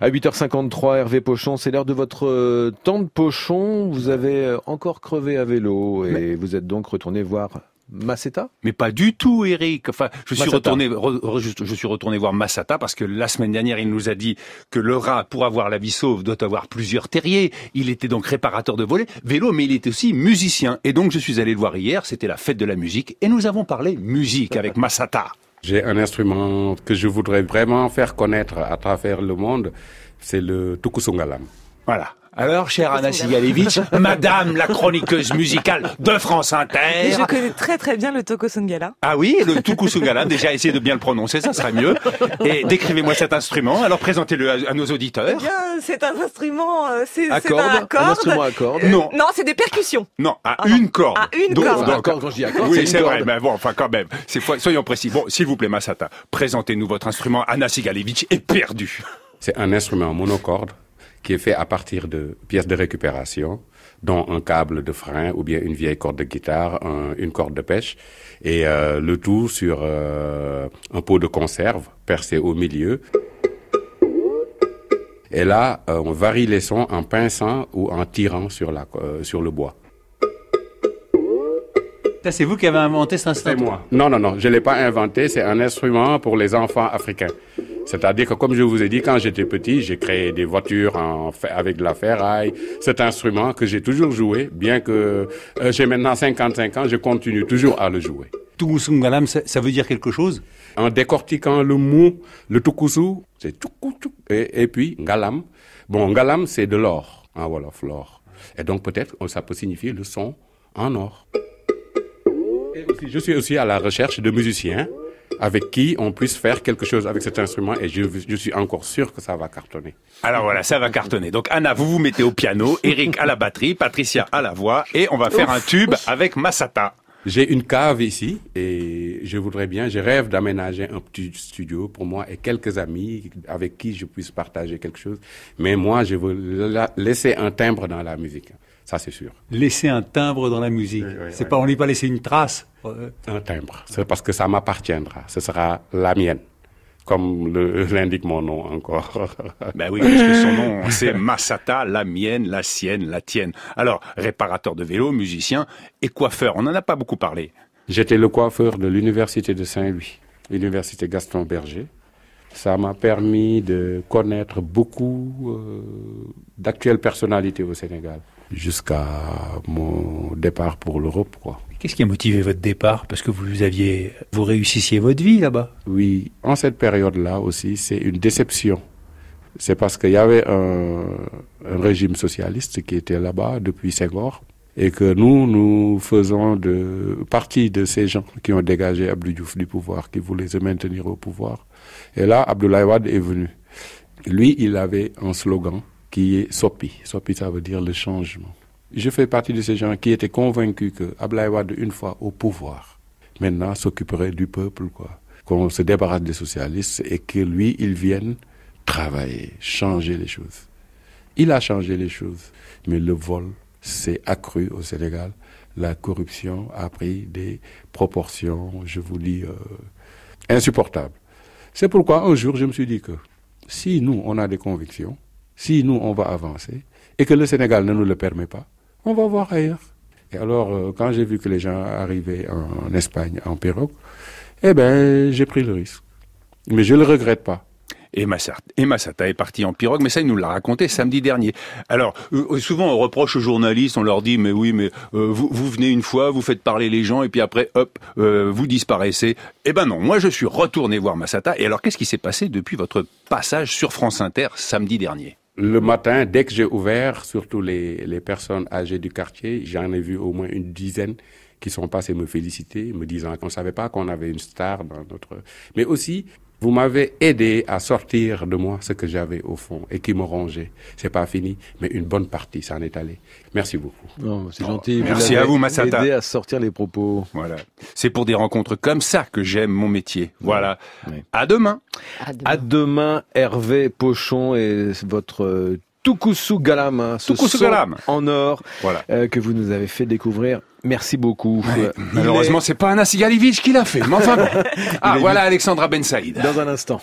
À 8h53, Hervé Pochon, c'est l'heure de votre euh, temps de pochon. Vous avez euh, encore crevé à vélo et vous êtes donc retourné voir Masseta Mais pas du tout, Eric. Enfin, je suis retourné, re- re- je, je suis retourné voir Massata parce que la semaine dernière, il nous a dit que le rat, pour avoir la vie sauve, doit avoir plusieurs terriers. Il était donc réparateur de volets, vélo, mais il était aussi musicien. Et donc, je suis allé le voir hier. C'était la fête de la musique et nous avons parlé musique avec Massata. J'ai un instrument que je voudrais vraiment faire connaître à travers le monde, c'est le tukusungalam. Voilà. Alors, chère Anna Sigalevitch, Madame la chroniqueuse musicale de France Et Inter. je connais très très bien le Toko Sungala. Ah oui, le Tukusungalam, déjà essayez de bien le prononcer, ça serait mieux. Et décrivez-moi cet instrument, alors présentez-le à, à nos Eh auditeurs. bien, c'est un instrument, euh, c'est À un un accord. instrument à cordes. Euh, Non. Non, c'est des percussions. Non, à Ah une corde. À une Donc- corde. Donc- accord, quand je dis accord, c'est oui, c'est vrai, corde. mais bon, enfin quand même, soyons précis. Bon, s'il vous plaît, Massata, présentez-nous votre instrument. Anna Sigalevitch est perdue. C'est un instrument monocorde qui est fait à partir de pièces de récupération, dont un câble de frein ou bien une vieille corde de guitare, un- une corde de pêche, et euh, le tout sur euh, un pot de conserve percé au milieu. Et là, euh, on varie les sons en pinçant ou en tirant sur, la, sur le bois. Ça, c'est vous qui avez inventé cet C'est instrument moi. Non, non, non, je ne l'ai pas inventé, c'est un instrument pour les enfants africains. C'est-à-dire que, comme je vous ai dit, quand j'étais petit, j'ai créé des voitures en avec de la ferraille. Cet instrument que j'ai toujours joué, bien que euh, j'ai maintenant 55 ans, je continue toujours à le jouer. Tukusungalam, ça, ça veut dire quelque chose? En décortiquant le mot, le tukusu, c'est tukutu, et, et puis ngalam. Bon, ngalam, c'est de l'or, en wolof, l'or. Et donc, peut-être, que ça peut signifier le son en or. Et aussi, je suis aussi à la recherche de musiciens avec qui on puisse faire quelque chose avec cet instrument et je, je suis encore sûr que ça va cartonner. Alors voilà, ça va cartonner. Donc Anna, vous vous mettez au piano, Eric à la batterie, Patricia à la voix, et on va faire un tube avec Massata. J'ai une cave ici et je voudrais bien, je rêve d'aménager un petit studio pour moi et quelques amis avec qui je puisse partager quelque chose. Mais moi, je veux la- laisser un timbre dans la musique. Ça, c'est sûr. Laisser un timbre dans la musique. Oui, oui, c'est oui. pas, on n'est pas laisser une trace. Euh, Un timbre. C'est parce que ça m'appartiendra. Ce sera la mienne. Comme le- l'indique mon nom encore. Ben oui, parce que son nom, c'est Massata, la mienne, la sienne, la tienne. Alors, réparateur de vélo, musicien et coiffeur. On n'en a pas beaucoup parlé. J'étais le coiffeur de l'université de Saint-Louis, l'université Gaston Berger. Ça m'a permis de connaître beaucoup euh, d'actuelles personnalités au Sénégal jusqu'à mon départ pour l'Europe, quoi. Qu'est-ce qui a motivé votre départ? Parce que vous aviez, vous réussissiez votre vie là-bas. Oui, en cette période-là aussi, c'est une déception. C'est parce qu'il y avait un, un régime socialiste qui était là-bas depuis Senghor et que nous, nous faisons de, partie de ces gens qui ont dégagé Abdou Diouf du pouvoir, qui voulaient se maintenir au pouvoir. Et là, Abdoulaye Wade est venu. Lui, il avait un slogan qui est Sopi. Sopi, ça veut dire le changement. Je fais partie de ces gens qui étaient convaincus que Abdoulaye Wade, une fois au pouvoir, maintenant s'occuperait du peuple, quoi. Qu'on se débarrasse des socialistes et que lui, il vienne travailler, changer les choses. Il a changé les choses, mais le vol s'est accru au Sénégal. La corruption a pris des proportions, je vous dis, euh, insupportables. C'est pourquoi un jour, je me suis dit que si nous, on a des convictions, si nous, on va avancer, et que le Sénégal ne nous le permet pas, on va voir ailleurs. Et alors, euh, quand j'ai vu que les gens arrivaient en, Espagne en pirogue, eh ben, j'ai pris le risque. Mais je ne le regrette pas. Et Massata, est parti en pirogue, mais ça, il nous l'a raconté samedi dernier. Alors, euh, souvent, on reproche aux journalistes, on leur dit, mais oui, mais euh, vous, venez une fois, vous faites parler les gens, et puis après, hop, vous disparaissez. Eh ben non, moi, je suis retourné voir Massata. Et alors, qu'est-ce qui s'est passé depuis votre passage sur France Inter samedi dernier? Le matin, dès que j'ai ouvert, surtout les, les personnes âgées du quartier, j'en ai vu au moins une dizaine qui sont passées me féliciter, me disant qu'on ne savait pas qu'on avait une star dans notre... Mais aussi, vous m'avez aidé à sortir de moi ce que j'avais au fond et qui me rongeait. C'est pas fini, mais une bonne partie s'en est allée. Merci beaucoup. Non, c'est gentil. merci l'avez à vous, Massata. aidé à sortir les propos. Voilà. C'est pour des rencontres comme ça que j'aime mon métier. Voilà. Oui. À demain. À demain, Hervé Pochon et votre euh, Tukusu Galam, hein, ce Tukusu Galam. en or Voilà. euh, que vous nous avez fait découvrir. Merci beaucoup. Euh, Malheureusement, c'est pas Anna Sigalevitch qui l'a fait. Mais enfin bon. Ah, est- voilà Alexandra Ben Saïd. est dans un instant.